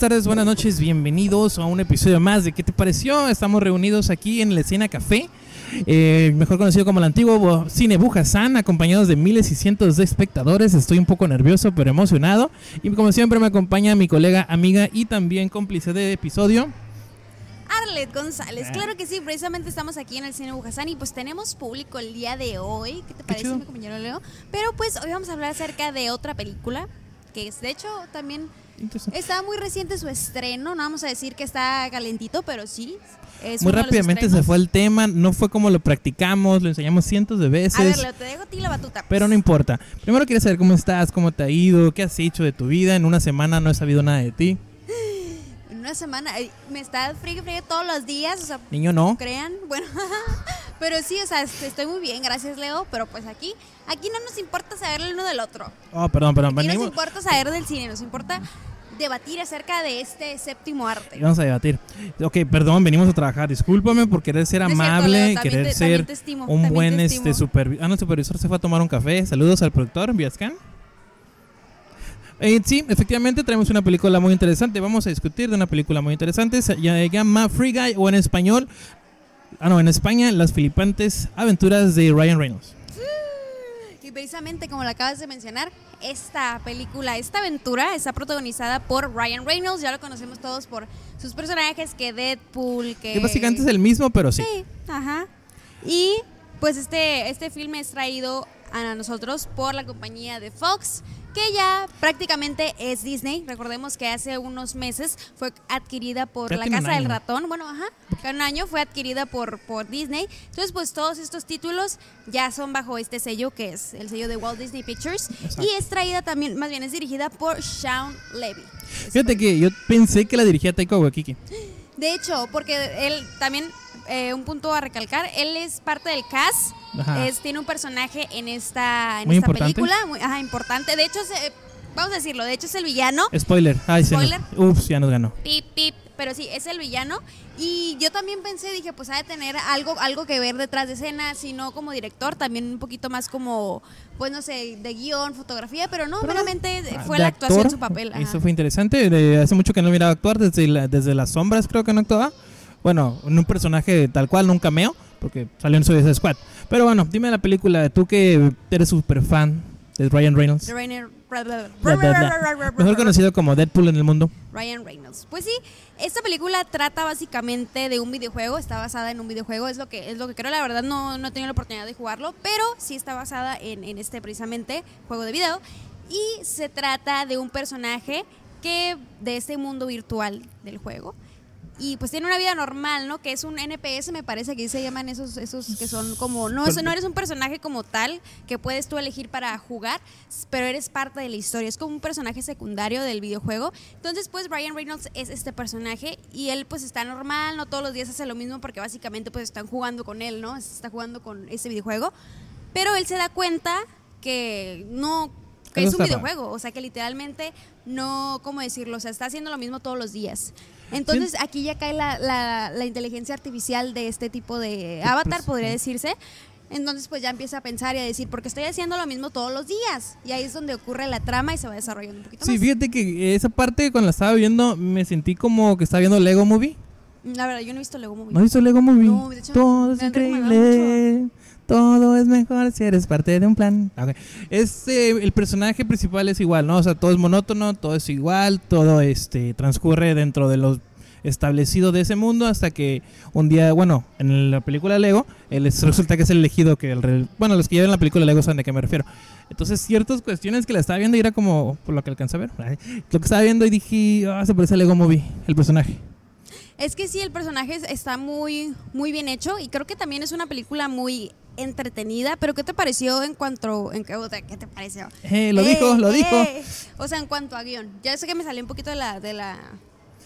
tardes, buenas noches, bienvenidos a un episodio más de ¿Qué te pareció? Estamos reunidos aquí en la escena café, eh, mejor conocido como el antiguo Cine Bujasán, acompañados de miles y cientos de espectadores. Estoy un poco nervioso, pero emocionado. Y como siempre me acompaña mi colega, amiga y también cómplice de episodio. Arlet González, Ah. claro que sí, precisamente estamos aquí en el Cine Bujasán y pues tenemos público el día de hoy. ¿Qué te parece, chido. mi compañero Leo? Pero pues hoy vamos a hablar acerca de otra película que es, de hecho, también Interesante. está muy reciente su estreno. No vamos a decir que está calentito, pero sí. Es Muy rápidamente se fue el tema, no fue como lo practicamos, lo enseñamos cientos de A ver, veces. Leo, te dejo a ti la batuta. Pero no importa. Primero quería saber cómo estás, cómo te ha ido, qué has hecho de tu vida. En una semana no he sabido nada de ti. En una semana, me está friegue, friegue todos los días, o sea, Niño, no. crean, bueno, pero sí, o sea, est- estoy muy bien, gracias Leo, pero pues aquí, aquí no nos importa saber el uno del otro. Oh, perdón, perdón. Aquí nos Venimos, importa saber del cine, nos importa debatir acerca de este séptimo arte. vamos a debatir. Ok, perdón, venimos a trabajar. Discúlpame por querer ser No es cierto, amable, Leo, querer te- ser estimo, un buen te este supervisor. Ah, no, el supervisor se fue a tomar un café. Saludos al productor, Viascan. Eh, sí, efectivamente traemos una película muy interesante. Vamos a discutir de una película muy interesante. Se llama Free Guy o en español, ah no, en España, Las flipantes aventuras de Ryan Reynolds. Y precisamente como lo acabas de mencionar, esta película, esta aventura está protagonizada por Ryan Reynolds, ya lo conocemos todos por sus personajes, que Deadpool, que... Que básicamente es el mismo, pero sí. Sí, ajá. Y pues este, este filme es traído a nosotros por la compañía de Fox, que ya prácticamente es Disney. Recordemos que hace unos meses fue adquirida por la Casa del. Ratón. Bueno, ajá, un año fue adquirida por, por Disney. Entonces, pues todos estos títulos ya son bajo este sello, que es el sello de Walt Disney Pictures. Exacto. Y es traída también, más bien es dirigida por Sean Levy. Fíjate que yo pensé que la dirigía Taika Waititi. De hecho, porque él también, eh, un punto a recalcar, él es parte del cast, es, tiene un personaje en esta, en Muy esta importante. película, muy, ajá, importante. De hecho, se- vamos a decirlo, de hecho es el villano, Spoiler. Ay, se nos- Spoiler. Ups, ya nos ganó. pip, pip, pero sí, es el villano. Y yo también pensé, dije, pues ha de tener algo, algo que ver detrás de escena, si no como director, también un poquito más como, pues no sé, de guion, fotografía, pero no, Pero meramente Ah, fue la actuación actor, su papel. ajá. Eso fue interesante. de- hace mucho que no miraba actuar, desde, la- desde las sombras creo que no actuaba. Bueno, en un personaje tal cual, no un cameo, porque salió en Suicide Squad. Pero bueno, dime la película, tú que eres súper fan de Ryan Reynolds, De bla. mejor conocido como Deadpool en el mundo. Ryan Reynolds. Pues sí, esta película trata básicamente de un videojuego, está basada en un videojuego, es lo que es lo que creo, la verdad no, no he tenido la oportunidad de jugarlo, pero sí está basada en, en este precisamente juego de video y se trata de un personaje que de este mundo virtual del juego y pues tiene una vida normal, ¿no? Que es un NPS, me parece que se llaman esos, esos que son como, no, eso no eres un personaje como tal que puedes tú elegir para jugar, pero eres parte de la historia, es como un personaje secundario del videojuego. Entonces, pues Ryan Reynolds es este personaje y él pues está normal, no todos los días hace lo mismo porque básicamente pues están jugando con él, ¿no? Se está jugando con ese videojuego, pero él se da cuenta que no que es un videojuego, o sea que literalmente no, ¿cómo decirlo? O sea, está haciendo lo mismo todos los días. Entonces aquí ya cae la, la- la inteligencia artificial de este tipo de avatar, podría sí. decirse. Entonces pues ya empieza a pensar y a decir, porque estoy haciendo lo mismo todos los días. Y ahí es donde ocurre la trama y se va desarrollando un poquito Sí, más. fíjate que esa parte cuando la estaba viendo me sentí como que estaba viendo Lego Movie. La verdad, yo no he visto Lego Movie. ¿No has visto Lego Movie? No, de hecho, Todo es increíble. Todo es mejor si eres parte de un plan. Ok. Es, eh, el personaje principal es igual, ¿no? O sea, todo es monótono, todo es igual, todo este transcurre dentro de lo establecido de ese mundo hasta que un día, bueno, en la película Lego, él es- resulta que es el elegido que el bueno, los que ven la película Lego saben de qué me refiero. Entonces, ciertas cuestiones que la estaba viendo y era como, por lo que alcancé a ver, lo que estaba viendo y dije, ah, se parece a Lego Movie, el personaje. Es que sí, el personaje es- está muy, muy bien hecho y creo que también es una película muy entretenida. Pero ¿qué te pareció en cuanto... En, qué, ¿Qué te pareció? Eh, lo Eh, dijo, lo dijo. eh. O sea, en cuanto a guion. Ya sé que me salió un poquito de la, de la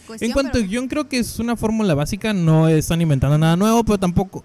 cuestión. En cuanto pero- a guion, creo que es una fórmula básica, no están inventando nada nuevo, pero tampoco.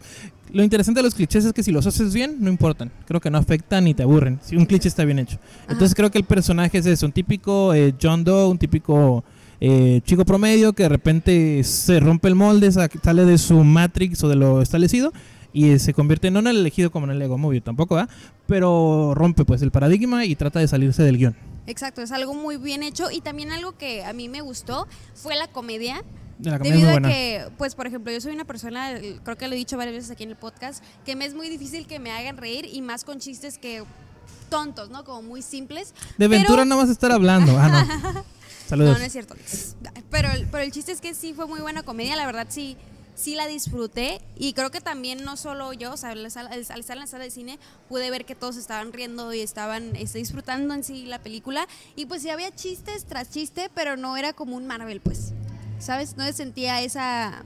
Lo interesante de los clichés es que si los haces bien, no importan. Creo que no afectan ni te aburren. Si un cliché está bien hecho. Entonces creo que el personaje es eso: un típico eh, John Doe, un típico eh, chico promedio que de repente se rompe el molde, sa- sale de su Matrix o de lo establecido y eh, se convierte no en el elegido como en el Lego Movie, tampoco, ¿va? Pero rompe pues el paradigma y trata de salirse del guion. Exacto, es algo muy bien hecho y también algo que a mí me gustó fue la comedia. De la comedia Debido a que, pues, por ejemplo, yo soy una persona, creo que lo he dicho varias veces aquí en el podcast, que me es muy difícil que me hagan reír y más con chistes que tontos, ¿no? Como muy simples. De Ventura Pero- no vas a estar hablando. Ah, no. No, no es cierto. Pero, pero el chiste es que sí fue muy buena comedia, la verdad sí, sí la disfruté y creo que también no solo yo, o sea, al estar en la sala de cine pude ver que todos estaban riendo y estaban este, disfrutando en sí la película y pues sí había chistes tras chiste, pero no era como un Marvel, pues, ¿sabes? No se sentía esa,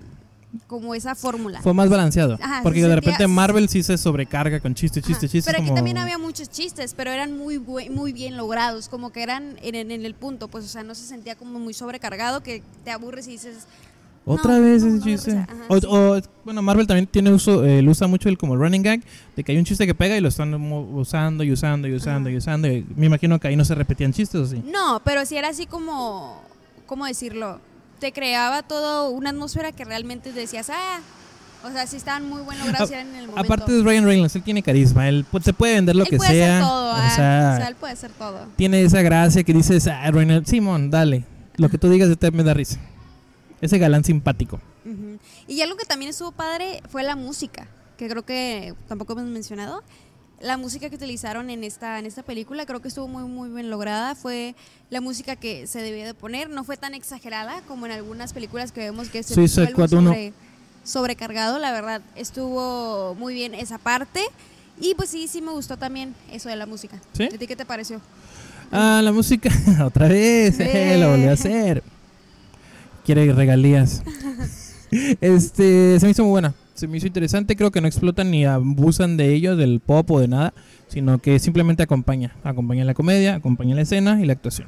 como esa fórmula. Fue más balanceado. Ajá, porque se de sentía- repente Marvel sí se sobrecarga con chiste, chiste, chiste. Pero aquí también había muchos chistes, pero eran muy muy bien logrados, como que eran en, en- en el punto, pues, o sea, no se sentía como muy sobrecargado, que te aburres y dices, Otra No, vez no, ese no chiste. risa. Ajá, o, sí. o, bueno, Marvel también tiene uso, eh, lo usa mucho el como running gag, de que hay un chiste que pega y lo están usando y usando y usando Ajá. y usando. y me imagino que ahí no se repetían chistes o sí. No, pero sí era así como, ¿cómo decirlo? Te creaba todo una atmósfera que realmente decías, ah, o sea, sí estaban muy buen logrados en el momento. Aparte de Ryan Reynolds, él tiene carisma, él se puede vender lo él que puede sea. hacer todo, o ah, sea, o sea, él puede hacer todo. tiene esa gracia que dices, ah, Reynolds, Simón, dale, lo que tú digas de te me da risa. Ese galán simpático. Ujú. Y algo que también estuvo padre fue la música, que creo que tampoco hemos mencionado. La música que utilizaron en esta, en esta película creo que estuvo muy, muy bien lograda. Fue la música que se debía de poner. No fue tan exagerada como en algunas películas que vemos que se uno. sobre- sobrecargado. La verdad, estuvo muy bien esa parte. Y pues sí, sí me gustó también eso de la música. ¿Sí? ¿A ti qué te pareció? Ah, la música, otra vez, eh, lo volvió a hacer. Quiere regalías. este, se me hizo muy buena. Se me hizo interesante, creo que no explotan ni abusan de ello, del pop o de nada, sino que simplemente acompaña. Acompaña la comedia, acompaña la escena y la actuación.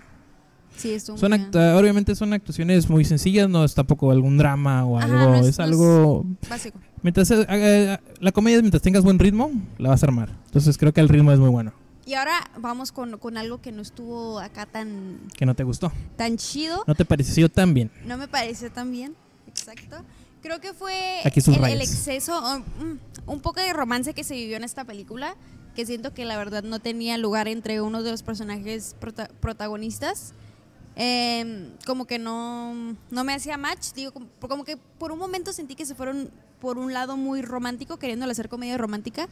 Sí, estuvo Son obviamente son actuaciones muy sencillas, no es tampoco algún drama o Ajá, algo, no es- es, no es- algo... Básico. Mientras eh, eh, la comedia, mientras tengas buen ritmo, la vas a armar. Entonces creo que el ritmo es muy bueno. Y ahora vamos con, con algo que no estuvo acá tan, Que no te gustó. tan chido. No te pareció tan bien. No me pareció tan bien, exacto. Creo que fue Aquí el, el exceso, um, mm, un poco de romance que se vivió en esta película, que siento que la verdad no tenía lugar entre uno de los personajes prota- protagonistas. Em, como que no, no me hacía match, digo, como, como que por un momento sentí que se fueron por un lado muy romántico, queriéndole hacer comedia romántica,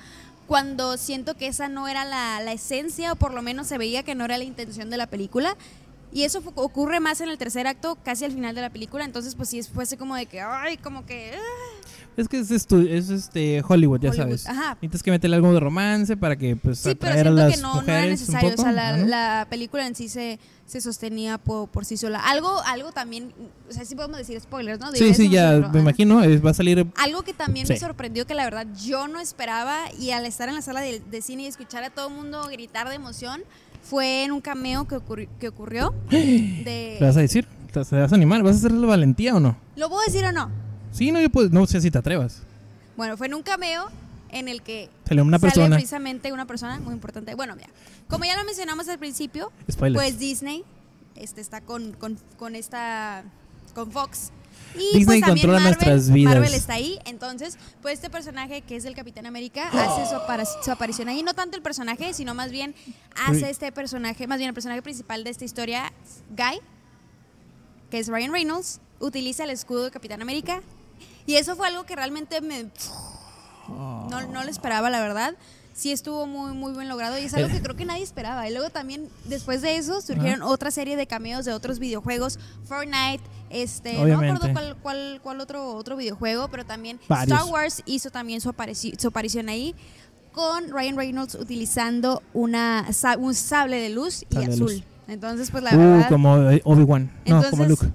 cuando siento que esa no era la, la esencia, o por lo menos se veía que no era la intención de la película. Y eso ocurre más en el tercer acto, casi al final de la película. Entonces, pues sí, fuese como de que, ay, como que. ah, Es que es, este Hollywood, ya Hollywood. sabes. Ajá. Necesitas que meterle algo de romance para que pues Sí, pero a siento las que no, no era necesario. O sea, la, ¿no? la película en sí se, se sostenía por, por sí sola. Algo, algo también, o sea, sí podemos decir spoilers, ¿no? Sí, sí, ya me ajá. imagino, va a salir Algo que también me sorprendió que la verdad yo no esperaba y al estar en la sala de, de cine y escuchar a todo el mundo gritar de emoción fue en un cameo que, ocurri- que ocurrió. De, ¿Te vas a decir? ¿Te vas a animar? ¿Vas a hacer la valentía o no? ¿Lo puedo decir o no? Sí, no, yo pues, no sé si te atrevas. Bueno, fue en un cameo en el que Sale una sale persona. precisamente una persona muy importante. Bueno, mira, como ya lo mencionamos al principio, Spoilers. pues Disney este, está con, con, con esta con Fox. Y Disney pues también controla Marvel, nuestras vidas. Marvel está ahí, entonces, pues este personaje que es el Capitán América hace su, su aparición ahí, no tanto el personaje, sino más bien hace este personaje, más bien el personaje principal de esta historia, Guy, que es Ryan Reynolds, utiliza el escudo de Capitán América. Y eso fue algo que realmente me, no, no lo esperaba, la verdad. Sí estuvo muy, muy bien logrado y es algo que creo que nadie esperaba. Y luego también, después de eso, surgieron otra serie de cameos de otros videojuegos. Fortnite, este, no me acuerdo cuál, cuál, cuál otro, otro videojuego, pero también Varios. Star Wars hizo también su, aparici- su aparición ahí con Ryan Reynolds utilizando una, un sable de luz y Sable azul. luz. Entonces, pues la Uh, verdad... como eh, Obi-Wan. No, como Luke.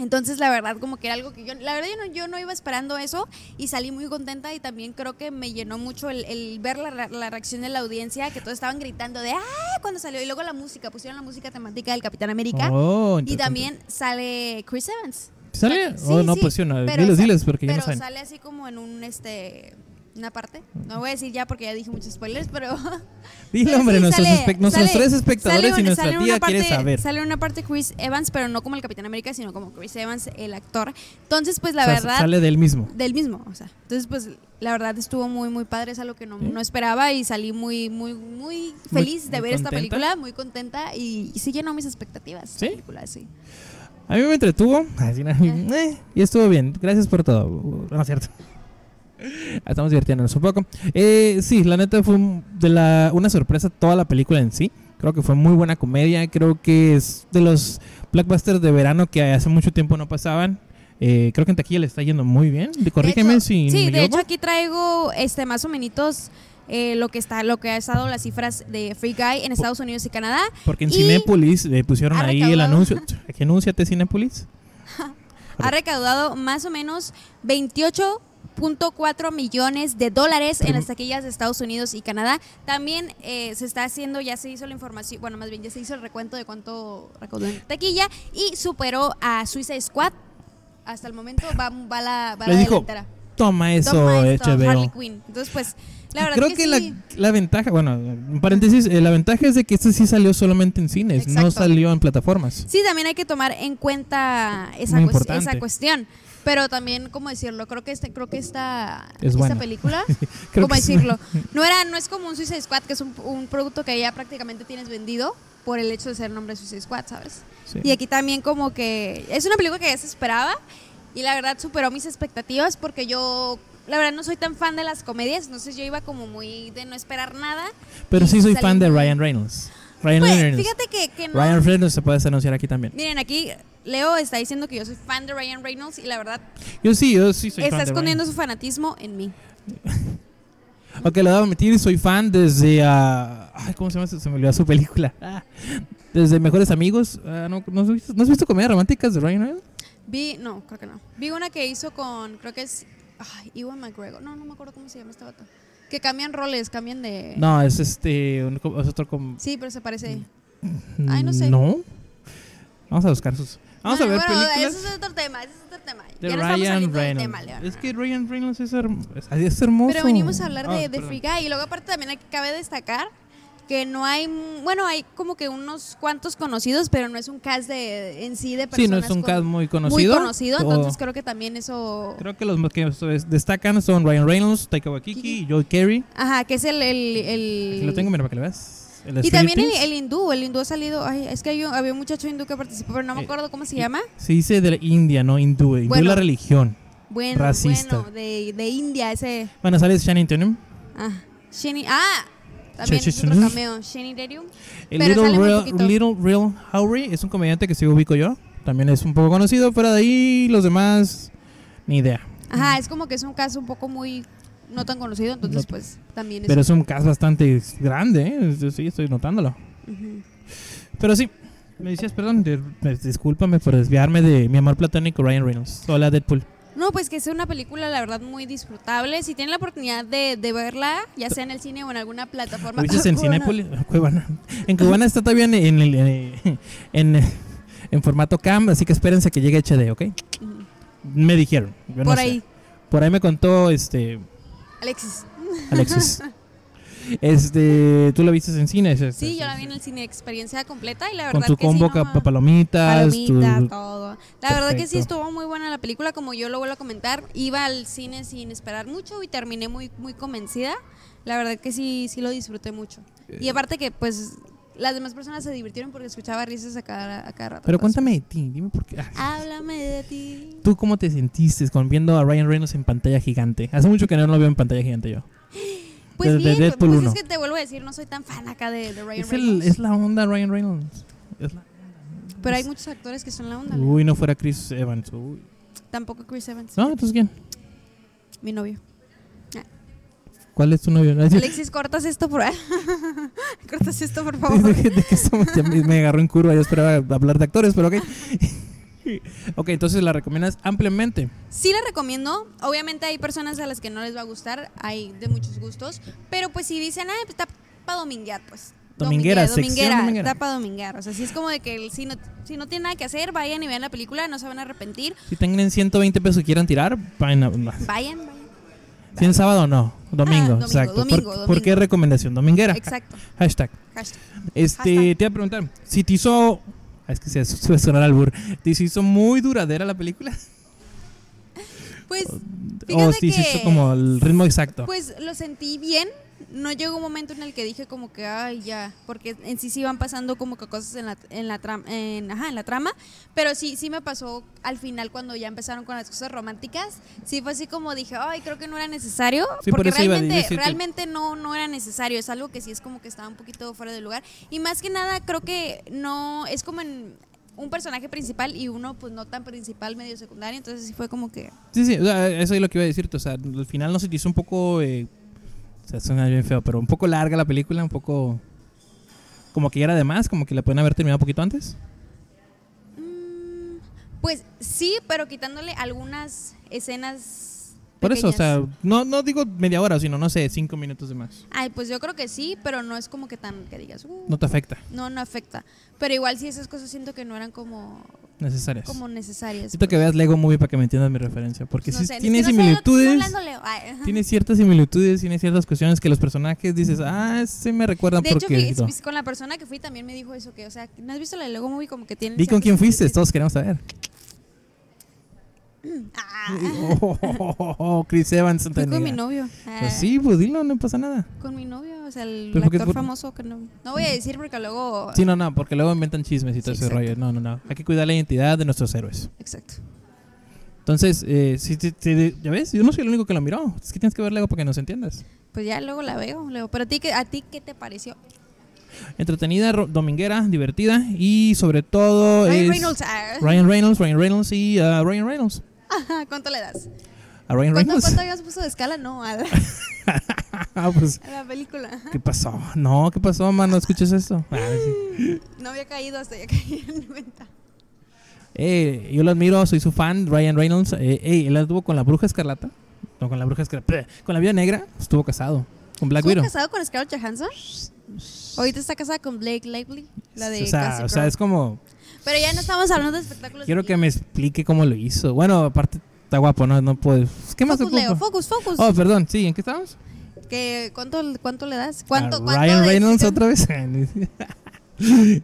Entonces, la verdad, como que era algo que yo, la verdad, yo no, yo no iba esperando eso y salí muy contenta y también creo que me llenó mucho el, el ver la, la reacción de la audiencia, que todos estaban gritando de ¡ah! cuando salió. Y luego la música, pusieron la música temática del Capitán América. Oh, y también sale Chris Evans. ¿Sale? Sí, oh, no, sí, pues sí, no. pero diles, diles, porque ya no Pero saben. sale así como en un, este, Una parte. No voy a decir ya porque ya dije muchos spoilers, pero. Dile, hombre, sí, nuestros, sale- espe- nuestros sale- tres espectadores sale y nuestra tía quiere saber. Sale una parte Chris Evans, pero no como el Capitán América, sino como Chris Evans, el actor. Entonces, pues la O sea, verdad. Sale del mismo. Del mismo, o sea. Entonces, pues la verdad estuvo muy, muy padre. Es algo que no, ¿Sí? no esperaba y salí muy, muy, muy feliz de muy ver esta película, muy contenta y, y sí llenó mis expectativas. ¿Sí? La película, sí. A mí me entretuvo. Así, eh, y estuvo bien. Gracias por todo. No es cierto. Estamos divirtiéndonos un poco. Eh, sí, la neta fue un- de la, una sorpresa toda la película en sí. Creo que fue muy buena comedia. Creo que es de los blockbusters de verano que hace mucho tiempo no pasaban. Eh, creo que en taquilla le está yendo muy bien. Corrígeme hecho- si Sí, me de equivoco. hecho aquí traigo este más o menos eh, lo que está, lo que ha estado las cifras de Free Guy en Estados Unidos y Canadá. Porque en Cinépolis le pusieron ahí el anuncio. ¿Qué anúnciate Cinépolis? Ha recaudado más o menos 28.4 millones de dólares en las taquillas de Estados Unidos y Canadá. También eh, se está haciendo, ya se hizo la información, bueno, más bien ya se hizo el recuento de cuánto recaudó en taquilla y superó a Suicide Squad. Hasta el momento va, va la, va la dijo, delantera. Toma eso, Toma esto, HBO. Harley Quinn. Entonces, pues, la verdad Creo que, que, sí. la, la ventaja, bueno, en paréntesis, eh, la ventaja es de que este sí salió solamente en cines, no salió en plataformas. Sí, también hay que tomar en cuenta esa, esa cuestión. Pero también, ¿cómo decirlo? Creo que este, creo que esta, Es esta película, ¿cómo decirlo? No era, no es como un Suicide Squad, que es un, un producto que ya prácticamente tienes vendido por el hecho de ser el nombre de Suicide Squad, ¿sabes? Sí. Y aquí también como que es una película que ya se esperaba y la verdad superó mis expectativas porque yo, la verdad, no soy tan fan de las comedias, entonces yo iba como muy de no esperar nada. Pero sí soy fan de Ryan Reynolds. Ryan Pues, Reynolds. fíjate que, que no. Ryan Reynolds se puede anunciar aquí también. Miren, aquí Leo está diciendo que yo soy fan de Ryan Reynolds y la verdad Yo sí, yo sí soy está fan de escondiendo Ryan. su fanatismo en mí. Ok, lo debo admitir, soy fan desde... ah, ay, ¿Cómo se llama? Se me olvidó su película. Ah, desde Mejores Amigos. Ah, no, ¿no, has visto, ¿No has visto comedias románticas de Ryan Reynolds? Vi, no, creo que no. Vi una que hizo con, creo que es, ay, Ewan McGregor. No, no me acuerdo cómo se llama este vato. Que cambian roles, cambian de... No, es este... un es otro com- Sí, pero se parece. Ay, no sé. No. Vamos a buscar sus... Vamos Bueno, a ver bueno, películas. Ese es otro tema, ese es otro tema. De ya no Ryan del Reynolds. tema, es que Ryan Reynolds es, herm- es- es hermoso. Pero venimos a hablar de, Ah, de. Free Guy. Y luego aparte también cabe destacar que no hay, bueno, hay como que unos cuantos conocidos, pero no es un cast de, en sí de personas Sí, no es un con- cast muy muy conocido. conocido, o- entonces creo que también eso... creo que los más que destacan son Ryan Reynolds, Taika Waititi, Kiki. Joe Carey. Ajá, que es el... el, el- Aquí lo tengo, mira, para que lo veas. El y también el, el hindú, el hindú ha salido, ay, es que hay un- había un muchacho hindú que participó, pero no me Eh, acuerdo cómo se llama. Se dice de la India, no hindú. Hindú es Bueno. la religión. Bueno, racista. bueno, de, de India, ese... Bueno, sale Channing Tatum. Ah, Shani, ah, también es otro ch- cameo, Pero Little Real. Little Real Howery es un comediante que sí ubico yo. También es un poco conocido. Fuera de ahí, los demás, ni idea. Ajá, es como que es un caso un poco muy no tan conocido, entonces No- pues también es... Pero es un caso bastante grande, ¿eh? Yo Sí, estoy notándolo. Pero sí, me decías, perdón, discúlpame por desviarme de mi amor platónico Ryan Reynolds. Hola, Deadpool. No, pues que es una película, la verdad, muy disfrutable. Si tienen la oportunidad de, de verla, ya sea en el cine o en alguna plataforma. ¿Lo viste en. Cinépolis? Cuevana. En Cuevana está todavía en, en, el- en, en formato cam, así que espérense que llegue HD, ¿ok? Me dijeron. yo no Por sé. ahí, Por ahí me contó este Alexis. Alexis. este, ¿tú lo viste en cine? Es- Sí, yo la vi en el cine, experiencia completa y la Con verdad tu que combo sí, no, palomitas, palomita, tu- todo. La verdad que sí Perfecto. estuvo muy buena la película, como yo lo vuelvo a comentar. Iba al cine sin esperar mucho y terminé muy, muy convencida. La verdad que sí, sí lo disfruté mucho. Y aparte que, pues, las demás personas se divirtieron porque escuchaba risas a cada, a cada rato. Pero cuéntame de ti, dime por qué. Háblame de ti. ¿Tú cómo te sentiste con viendo a Ryan Reynolds en pantalla gigante? Hace mucho que no lo veo en pantalla gigante yo. Pues de- de bien, Deadpool pues 1. es que te vuelvo a decir, no soy tan fan acá de, de Ryan Es, el, Reynolds. es la onda Ryan Reynolds. Es la- Pero hay muchos actores que son la onda. Uy, no fuera Chris Evans. Uy. Tampoco Chris Evans, No, entonces ¿quién? mi novio. ¿Cuál es tu novio? Alexis, cortas esto por cortas esto por favor. Me agarró en curva, yo esperaba hablar de actores, pero ok. ok, entonces la recomiendas ampliamente. Sí la recomiendo. Obviamente hay personas a las que no les va a gustar, hay de muchos gustos, pero pues si dicen, "Ah, pues está para dominguear", pues Dominguera, dominguera, dominguera, está para dominguear. O sea, si es como de que si no si no tienen nada que hacer, vayan y vean la película, no se van a arrepentir. Si tienen 120 pesos que quieran tirar, vayan a- Vayan, vayan. Si en sábado no, domingo, domingo, exacto. ¿Por- domingo, ¿Por, domingo. qué recomendación? Dominguera. Exacto. Hashtag. Hashtag. Este, Hashtag. te iba a preguntar, si te hizo. Es que se suele sonar al bur. ¿Te hizo muy duradera la película? Pues, ¿O fíjate te hizo que- como el ritmo exacto? pues lo sentí bien. No llegó un momento en el que dije como que, ay, ya, porque en sí sí iban pasando como que cosas en la, en la, trama, en, ajá, en la trama, pero sí, sí me pasó al final cuando ya empezaron con las cosas románticas, sí fue así como dije, ay, creo que no era necesario, Sí, porque realmente, realmente no, no era necesario, es algo que sí es como que estaba un poquito fuera de lugar, y más que nada creo que no, es como en un personaje principal y uno pues no tan principal, medio secundario, entonces sí fue como que... Sí, sí, o sea, eso es lo que iba a decirte. O sea, al final no se te hizo un poco. eh, sea, suena bien feo, pero un poco larga la película, un poco. Como que ya era de más, como que la pueden haber terminado un poquito antes. Mm, Pues sí, pero quitándole algunas escenas. Por eso, o sea, no, no digo media hora, sino, no sé, cinco minutos de más. Ay, pues yo creo que sí, pero no es como que tan que digas. "Uh", No te afecta, no, no afecta. Pero igual sí esas cosas siento que no eran como, necesarias. como necesarias. Que pues. veas Lego Movie para que me entiendas mi referencia. Porque No sí sé, tiene que no sé, no- similitudes. no. Ay, ajá. tiene ciertas similitudes, tiene ciertas cuestiones que los personajes dices, ah, sí me recuerdan De hecho, porque. fui- fui- con la persona que fui también me dijo eso, que, o sea, ¿no has visto la de Lego Movie como que tiene... Di con quién fuiste, todos queremos saber. Ah, Oh, oh, oh, oh, Chris Evans. fui con mi novio. Pues sí, pues dilo, no pasa nada. Con mi novio, o sea, el Pero ¿por qué actor por- famoso que no... No voy a decir porque luego... Sí, no, no, porque luego inventan chismes y todo Sí, ese rollo. No, no, no. Hay que cuidar la identidad de nuestros héroes. Exacto. Entonces, eh, sí, sí, sí, ya ves, yo no soy el único que lo miró. Es que tienes que ver Lego para que nos entiendas. Pues ya luego la veo, Leo. Pero a ti, ¿qué- ¿a ti qué te pareció? Entretenida, dominguera, divertida y sobre todo Ryan es Reynolds. ah. Ryan Reynolds, Ryan Reynolds y uh, Ryan Reynolds. Ajá, ¿Cuánto le das? A Ryan ¿Cuánto, Reynolds. cuánto habías puesto de escala? No, a la, Ah, pues, a la película. ¿qué pasó? No, ¿qué pasó, mano? ¿Escuchas esto? Ah, sí. No había caído hasta ya caí en 90. Eh, yo lo admiro, soy su fan, Ryan Reynolds. Eh, ey, él estuvo con la Bruja Escarlata. No, con la Bruja Escarlata. Con la Vida Negra, estuvo casado. Con Black ¿Estuvo Widow. casado con Scarlett Johansson? Ahorita está casada con Blake Lively, la de o sea, o sea, es como. Pero ya no estamos hablando de espectáculos. Quiero que me explique cómo lo hizo. Bueno, aparte está guapo, no, no puedo. ¿Qué más Focus, Leo, focus, focus. Oh, perdón, sí, ¿en qué estamos? Que, ¿cuánto, ¿Cuánto le das? ¿Cuánto, A cuánto Ryan Reynolds otra vez.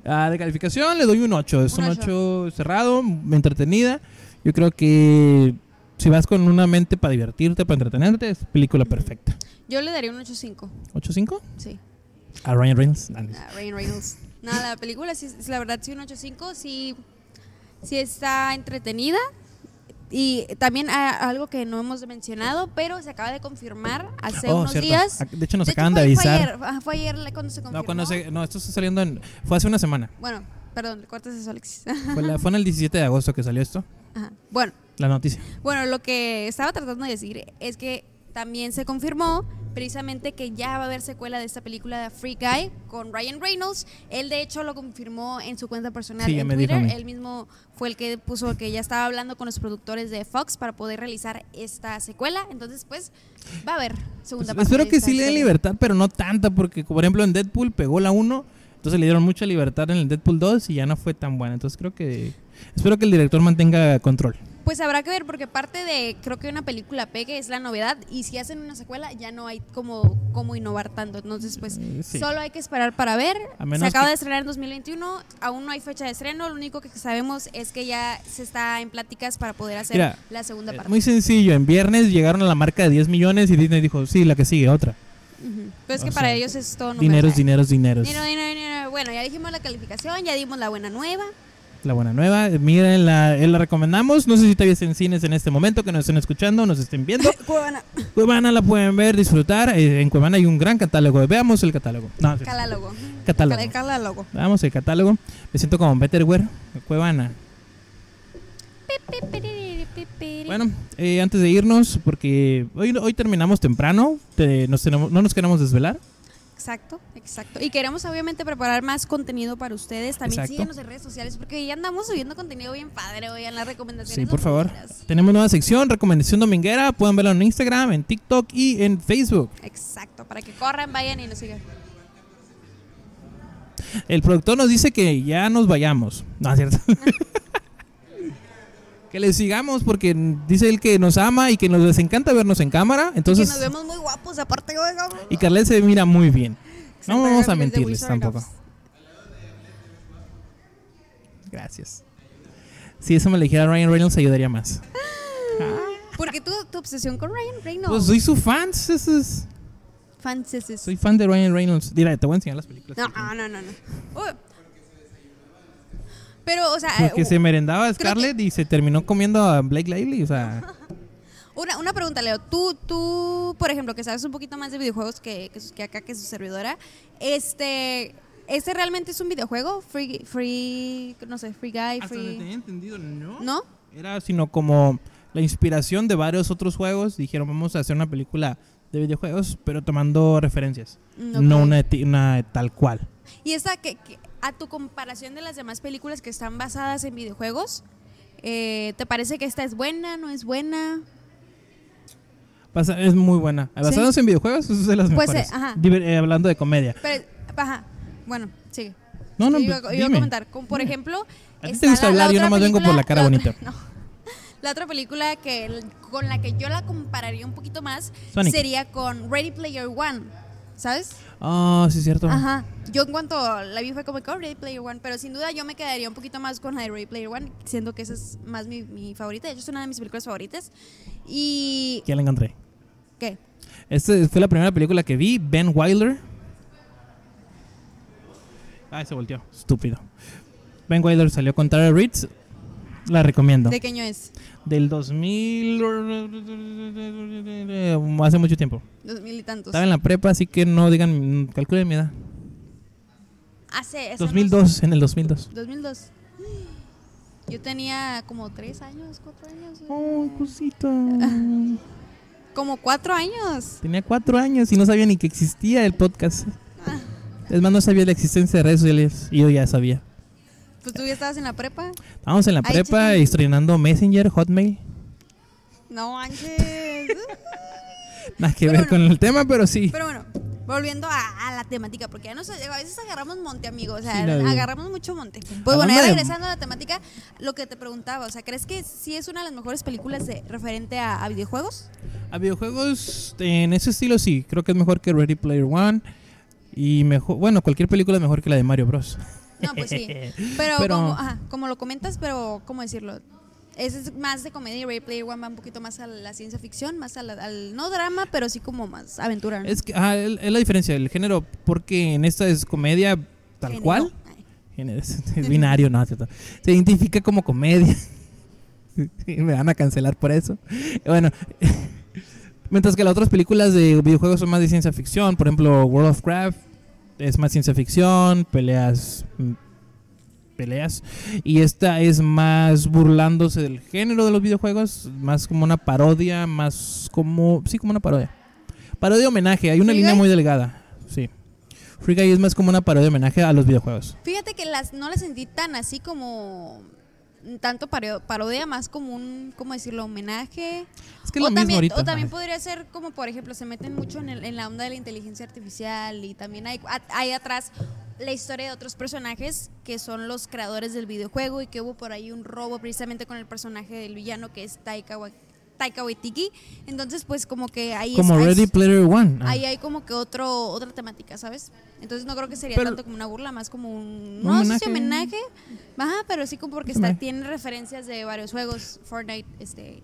Ah, de calificación le doy un 8. Es un Un 8 cerrado, entretenida. Yo creo que si vas con una mente para divertirte, para entretenerte, es película perfecta. Yo le daría un 8.5. ¿8.5? Sí. A Ryan Reynolds. A Ryan Reynolds. Nada, la película, sí, la verdad, sí, un 8.5. Sí, sí está entretenida. Y también ah, algo que no hemos mencionado, pero se acaba de confirmar hace Oh, unos cierto. días. Ac- De hecho, nos De hecho, acaban fue- de Fue avisar. ayer, ajá, fue ayer cuando se confirmó. No, cuando se, no, esto está saliendo en. Fue hace una semana. Bueno, perdón, cortes eso, Alexis. Fue, la- fue en el 17 de agosto que salió esto, Ajá. Bueno, la noticia. Bueno, lo que estaba tratando de decir es que también se confirmó precisamente que ya va a haber secuela de esta película de Free Guy con Ryan Reynolds. Él de hecho lo confirmó en su cuenta personal Sí, en Twitter. Él mismo fue el que puso que ya estaba hablando con los productores de Fox para poder realizar esta secuela. Entonces, pues, va a haber segunda Pues, parte. espero que sí le den libertad, pero no tanta, porque por ejemplo en Deadpool pegó la 1, entonces le dieron mucha libertad en el Deadpool 2 y ya no fue tan buena. Entonces creo que. Espero que el director mantenga control. Pues habrá que ver, porque parte de, creo que una película pegue es la novedad, y si hacen una secuela ya no hay como, como innovar tanto. Entonces, pues sí. solo hay que esperar para ver. Se acaba de estrenar en 2021, aún no hay fecha de estreno, lo único que sabemos es que ya se está en pláticas para poder hacer Mira, la segunda Eh, parte. Muy sencillo, en viernes llegaron a la marca de 10 millones y Disney dijo, sí, la que sigue, otra. Ujú. Pero es o que para sea, ellos es todo número, Dineros, ¿sabes? dineros, dineros. Dinero, dinero, dinero. Bueno, ya dijimos la calificación, ya dimos la buena nueva. La buena nueva, miren, la, la recomendamos. No sé si está en cines en este momento, que nos estén escuchando, nos estén viendo. Cuevana. Cuevana la pueden ver, disfrutar. eh, en Cuevana hay un gran catálogo. Veamos el catálogo. No. Catálogo. Catálogo. El catálogo. Veamos el catálogo. Me siento como Betterware, Cuevana. Bueno, eh, antes de irnos, porque hoy, hoy terminamos temprano, te- nos tenemos- no nos queremos desvelar. Exacto, exacto. Y queremos obviamente preparar más contenido para ustedes. También Exacto. síguenos en redes sociales porque ya andamos subiendo contenido bien padre hoy en las recomendaciones. Sí, por favor. Tenemos nueva sección, recomendación dominguera. Pueden verlo en Instagram, en TikTok y en Facebook. Exacto, para que corran, vayan y nos sigan. El productor nos dice que ya nos vayamos. No, es cierto. Que le sigamos porque dice él que nos ama y que nos encanta vernos en cámara. Entonces, que nos vemos muy guapos, aparte, y Carlet se mira muy bien. No vamos a mentirles tampoco. Gracias. Si eso me lo dijera Ryan Reynolds, ayudaría más. Porque tu, tu obsesión con Ryan Reynolds. Pues soy su fan. Fancies. Soy fan de Ryan Reynolds. Mira, te voy a enseñar las películas. No, tiene. no, no, no. Uy. Pero, o sea, Porque eh, se merendaba a que- Scarlett y se terminó comiendo a Blake Lively. O sea, una, una pregunta, Leo. Tú, tú, por ejemplo, que sabes un poquito más de videojuegos que, que, acá, que su servidora, este, ¿este realmente es un videojuego? Free, free, no sé, free guy, hasta free... tenía entendido, no. ¿No? Era sino como la inspiración de varios otros juegos. Dijeron, vamos a hacer una película de videojuegos, pero tomando referencias. Mm, No ok. una, una tal cual. Y esta, que, que- a tu comparación de las demás películas que están basadas en videojuegos, eh, ¿te parece que esta es buena, no es buena? Basa- es muy buena. Sí. Basados en videojuegos, es de las Pues, mejores. eh, ajá. Diver- eh, hablando de comedia. Pero, ajá, bueno, sigue. No, no, iba, pues, iba a dime. comentar, como por ejemplo... A ti te gusta hablar, yo otra nomás vengo por película- la cara otra- bonita. no. La otra película que con la que yo la compararía un poquito más Sonic. sería con Ready Player One, ¿sabes? Ah, sí, es cierto. Ajá. Yo en cuanto la vi fue como que oh, Ready Player One, pero sin duda yo me quedaría un poquito más con la de Ready Player One, siendo que esa es más mi, mi favorita. De hecho, es una de mis películas favoritas. Y... Ya la encontré. ¿Qué? Esta fue la primera película que vi, Ben Wilder. Ah, se volteó, estúpido. Ben Wilder salió con Tara Reid. La recomiendo. ¿De qué año es? Del 2000. Hace mucho tiempo. Dos mil y tantos. Estaba en la prepa, así que no digan. Calculen mi edad. Hace... hace 2002, en el 2002. unos- 2002. Yo tenía como tres años, cuatro años. Oh, cosita. Como cuatro años. Tenía cuatro años y no sabía ni que existía el podcast. Ah. Es más, no sabía la existencia de redes sociales. Y yo ya sabía. Pues tú ya estabas en la prepa. Estábamos en la Ay, prepa estrenando Messenger, Hotmail. No manches. Nada que Pero ver bueno. con el tema, pero sí. Pero bueno, volviendo a, a la temática, porque ya no sé, a veces agarramos monte, amigo. O sea, Sí, agarramos mucho monte. Pues bueno, ya regresando a la temática, lo que te preguntaba, o sea, ¿crees que sí es una de las mejores películas de, referente a, a videojuegos? A videojuegos en ese estilo sí. Creo que es mejor que Ready Player One. Y mejor, bueno, cualquier película es mejor que la de Mario Bros. No, pues sí. Pero, Pero- Como, ajá, como lo comentas, pero ¿cómo decirlo? Ese es más de comedia y Ready Player One va un poquito más a la ciencia ficción, más a la- al, no drama, pero sí como más aventura. ¿no? Es que es la diferencia del género, porque en esta es comedia tal Género. cual. Es, es binario, no, cierto. Se identifica como comedia. Me van a cancelar por eso. Bueno, mientras que las otras películas de videojuegos son más de ciencia ficción, por ejemplo, World of Craft es más ciencia ficción, peleas mm, peleas y esta es más burlándose del género de los videojuegos, más como una parodia, más como sí, como una parodia. Parodia homenaje, hay una Free línea Guy? muy delgada, sí. Free Guy es más como una parodia homenaje a los videojuegos. Fíjate que las no las sentí tan así como tanto paro- parodia, más como un, ¿cómo decirlo? Homenaje. Es que o, lo mismo también, ahorita. o también podría ser como, por ejemplo, se meten mucho en, el- en la onda de la inteligencia artificial y también hay, hay atrás la historia de otros personajes que son los creadores del videojuego y que hubo por ahí un robo precisamente con el personaje del villano que es Taika, Taika Waititi. Entonces, pues como que ahí es- Como ahí Ready es- Player One. Ah. Ahí hay como que otro otra temática, ¿sabes? Entonces no creo que sería Pero- tanto como una burla, más como un... No sé si homenaje. homenaje. Ajá, pero sí como porque está, tiene referencias de varios juegos. Fortnite, este...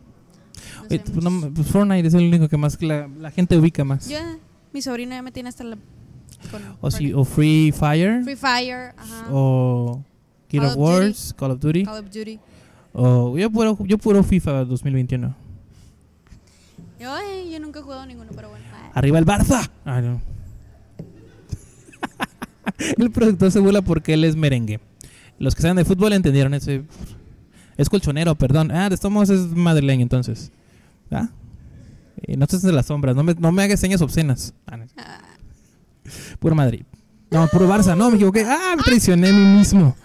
no Eh, sé, pues, no, pues Fortnite es el único que más que la, la gente ubica más. Ya, mi sobrina ya me tiene hasta la... con O, sí, o Free Fire. Free Fire, ajá. O Call of. Wars, Call of Duty. Call of Duty. O yo puro, yo puro FIFA 2021. Yo, ay, yo nunca he jugado ninguno, pero bueno. Arriba el Barça. Ah, no. el productor se burla porque él es merengue. Los que saben de fútbol entendieron ese. Es colchonero, perdón. Ah, de todos modos es madrileño entonces. ¿Ah? Eh, no estés en las sombras, no me, no me hagas señas obscenas. Ah, no. Puro Madrid. No, puro Barça, no, me equivoqué. Ah, me traicioné a mí mismo.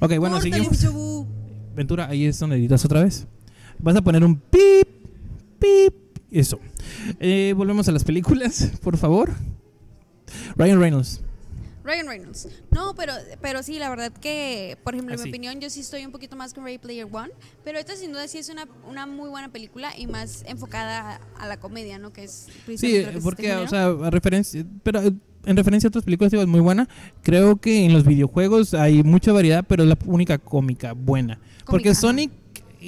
Ok, bueno, córtale, seguimos. Ventura, ahí es donde editas otra vez. Vas a poner un pip. Eso. Eh, volvemos a las películas, por favor. Ryan Reynolds. Ryan Reynolds. No, pero, pero sí, la verdad que, por ejemplo, en Así. mi opinión, yo sí estoy un poquito más con Ready Player One, pero esta sin duda sí es una, una muy buena película y más enfocada a, a la comedia, ¿no? Que es Sí, que es porque, este o sea, a referencia, pero eh, en referencia a otras películas digo, es muy buena. Creo que en los videojuegos hay mucha variedad, pero es la única cómica buena. porque Cómica. Sonic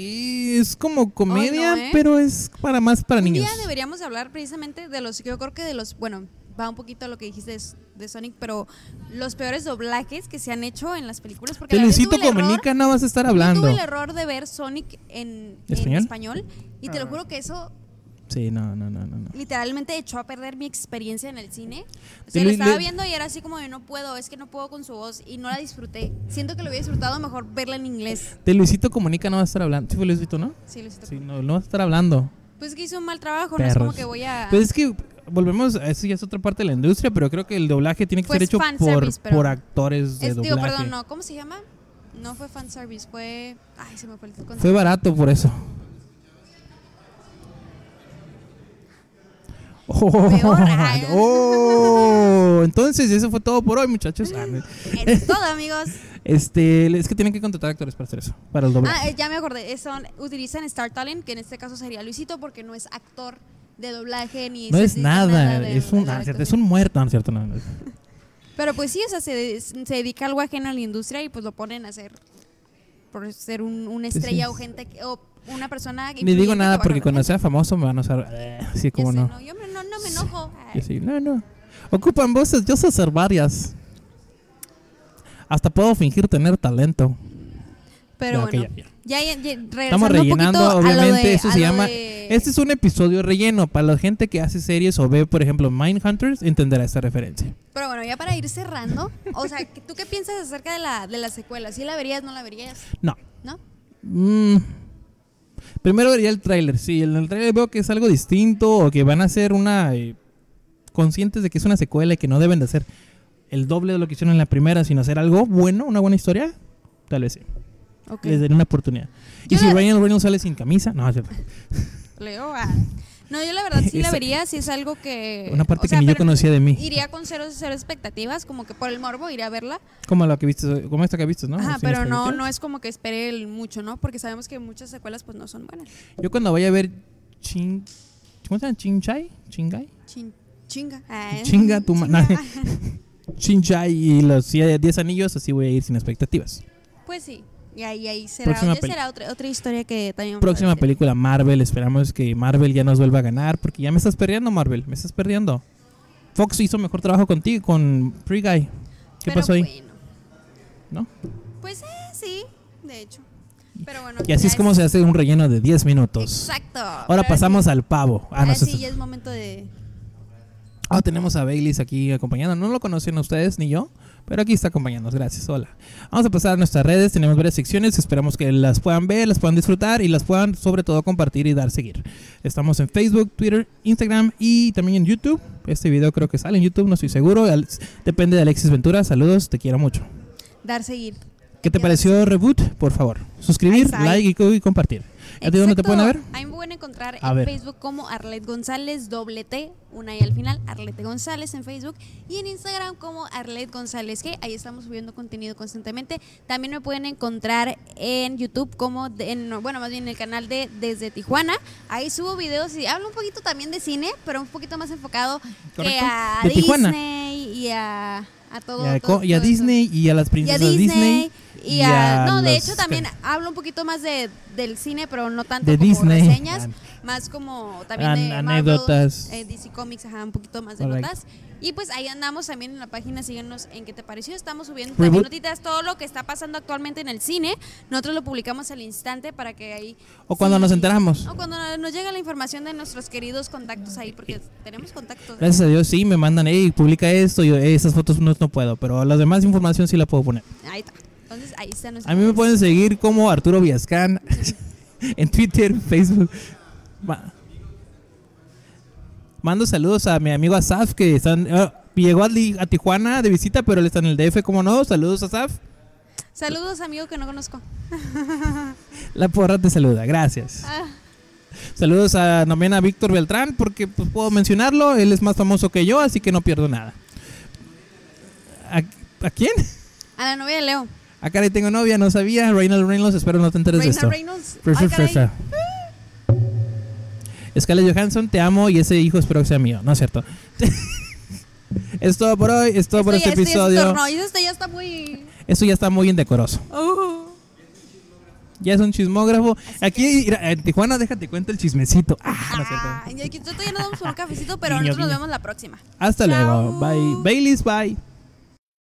es como comedia, ¿eh? pero es para más para un niños. día deberíamos hablar precisamente de los, yo creo que de los, bueno, va un poquito a lo que dijiste de, de Sonic, pero los peores doblajes que se han hecho en las películas. Porque yo Luisito Comunica no vas a estar Yo hablando. tuve el error de ver Sonic en en ¿Español? español, y te lo juro que eso Sí, no, no, no, no. literalmente echó a perder mi experiencia en el cine. O sea, lo estaba viendo y era así como de no puedo, es que no puedo con su voz y no la disfruté. Siento que lo hubiera disfrutado mejor verla en inglés. De Luisito Comunica no vas a estar hablando. Sí fue Luisito, ¿no? Sí, lo siento. Sí, no, no vas a estar hablando. Pues que hizo un mal trabajo, no es como Perros. que voy a... Pues es que volvemos, a eso ya es otra parte de la industria, pero creo que el doblaje tiene que Pues ser hecho por, por actores de Es- doblaje. digo, perdón, no, ¿cómo se llama? No fue fanservice, fue... Ay, se me fue el concepto. Fue barato por eso. Oh, oh, entonces eso fue todo por hoy, muchachos. Ah, es todo, amigos. Este, es que tienen que contratar actores para hacer eso, para el Ah, doblaje. eh, ya me acordé. eh, Son, utilizan Star Talent, que en este caso sería Luisito, porque no es actor de doblaje ni no es nada, de- es un, de ah, cierto, es un muerto, no es cierto, no, no. Pero pues sí, o sea, se, se dedica algo ajeno a la industria y pues lo ponen a hacer por ser un, una estrella sí. o gente que- o una persona Ni digo nada que porque cuando sea famoso me van a usar. eh, como no. no, yo me- no, no me enojo. Yo sí, no, no. Ocupan voces, yo sé hacer varias. Hasta puedo fingir tener talento. Pero bueno, ya, ya. Ya, ya, ya, Estamos regresando un rellenando, poquito a lo obviamente, de- eso a se lo llama. de- Este es un episodio relleno. Para la gente que hace series o ve, por ejemplo, Mindhunters, entenderá esta referencia. Pero bueno, ya para ir cerrando, o sea, ¿tú qué piensas acerca de la, de la secuela? ¿Sí la verías, no la verías? No. ¿No? Mm. Primero vería el tráiler. Sí, en el tráiler veo que es algo distinto o que van a hacer una... eh, conscientes de que es una secuela y que no deben de hacer el doble de lo que hicieron en la primera, sino hacer algo bueno, una buena historia. Tal vez sí. Ok. Les daré una oportunidad. Y si Ryan Reynolds sale sin camisa, no, es cierto. Leo, ah. No, yo la verdad sí la vería, si es algo que... Una parte o sea, que ni yo conocía de mí. Iría con cero, cero expectativas, como que por el morbo iré a verla. Como la que viste, como esta que viste, ¿no? Ajá, Sin pero no, no es como que espere el mucho, ¿no? Porque sabemos que muchas secuelas pues no son buenas. Yo cuando vaya a ver Chin... ¿Cómo se llama? ¿Chinchai? ¿Chingai? Chin- chinga. Ah, Chinga tu ma- chinga. Chinchai y los 10 anillos, así voy a ir sin expectativas. Pues sí. Y ahí, ahí será, Próxima será otra, otra historia que también Próxima película Marvel, esperamos que Marvel ya nos vuelva a ganar, porque ya me estás perdiendo Marvel, me estás perdiendo. Fox hizo mejor trabajo contigo, con Free Guy. ¿Qué Pero pasó ahí? bueno, ¿No? Pues eh, sí, de hecho. Pero bueno. Y así es como se hace un relleno de 10 minutos. Exacto. Ahora pasamos al pavo. Ah, no, ahora eso sí, es- ya es momento de... Ah, tenemos a Baileys aquí acompañando. No lo conocen ustedes ni yo, pero aquí está acompañándonos. Gracias. Hola. Vamos a pasar a nuestras redes. Tenemos varias secciones. Esperamos que las puedan ver, las puedan disfrutar y las puedan, sobre todo, compartir y dar seguir. Estamos en Facebook, Twitter, Instagram y también en YouTube. Este video creo que sale en YouTube, no estoy seguro. Depende de Alexis Ventura. Saludos, te quiero mucho. Dar seguir. ¿Qué te pareció Reboot? Por favor, suscribir, like y compartir. ¿A ti dónde te pueden ver? Ahí me pueden encontrar A en ver. Facebook como Arlet González, doble T, una y al final, Arlete González en Facebook. Y en Instagram como Arlet González G. Ahí estamos subiendo contenido constantemente. También me pueden encontrar en YouTube como, de- en, bueno, más bien en el canal de Desde Tijuana. Ahí subo videos y hablo un poquito también de cine, pero un poquito más enfocado que Correcto. a Tijuana. Disney y a, a todo. Y a, todo- y a todo. Disney y a las Y a princesas Disney. Disney. Y y a, a no, de hecho también hablo un poquito más de, del cine, pero no tanto De como Disney. reseñas, Ah. más como también An- de Marvel, anécdotas. eh, DC Comics, ajá, un poquito más de Correcto. notas. Y pues ahí andamos también en la página, síguenos en qué te pareció. Estamos subiendo Reboot. también notitas, todo lo que está pasando actualmente en el cine. Nosotros lo publicamos al instante para que ahí... O cuando sí- nos enteramos. O cuando nos llega la información de nuestros queridos contactos ahí, porque tenemos contactos. Gracias a Dios, sí, me mandan, hey, publica esto, y yo, "Ey, esas fotos no, no puedo, pero las demás información sí la puedo poner. Ahí está. Entonces ahí está nuestro... A mí me pueden seguir como Arturo Villascan en Twitter, Facebook. Ma- Mando saludos a mi amigo Asaf, que están, ah, llegó a, Tijuana de visita, pero él está en el DF, ¿cómo no? Saludos Asaf. Saludos, amigo que no conozco. La porra te saluda, gracias. Ah. Saludos a, también a Víctor Beltrán, porque pues, puedo mencionarlo, él es más famoso que yo, así que no pierdo nada. ¿A, a quién? A la novia de Leo. Ah, caray, tengo novia, no sabía. Reynolds Reynolds, espero no te enteres de esto. Reynolds. Fre- Ay, fre- caray. fre- Scarlett Johansson, te amo y ese hijo espero que sea mío. No es cierto. es todo por hoy, es todo por Esto este ya- esto ya se episodio. tornó, y Esto ya está muy... Esto ya está muy indecoroso. Uh. Ya es un chismógrafo. Aquí mira, en Tijuana, déjate cuenta el chismecito. Ah, no es cierto. Ah, aquí nosotros ya nos damos por un cafecito, pero Guiño, nosotros nos guiño. vemos la próxima. Hasta Chao. luego. Bye. Baileys, bye.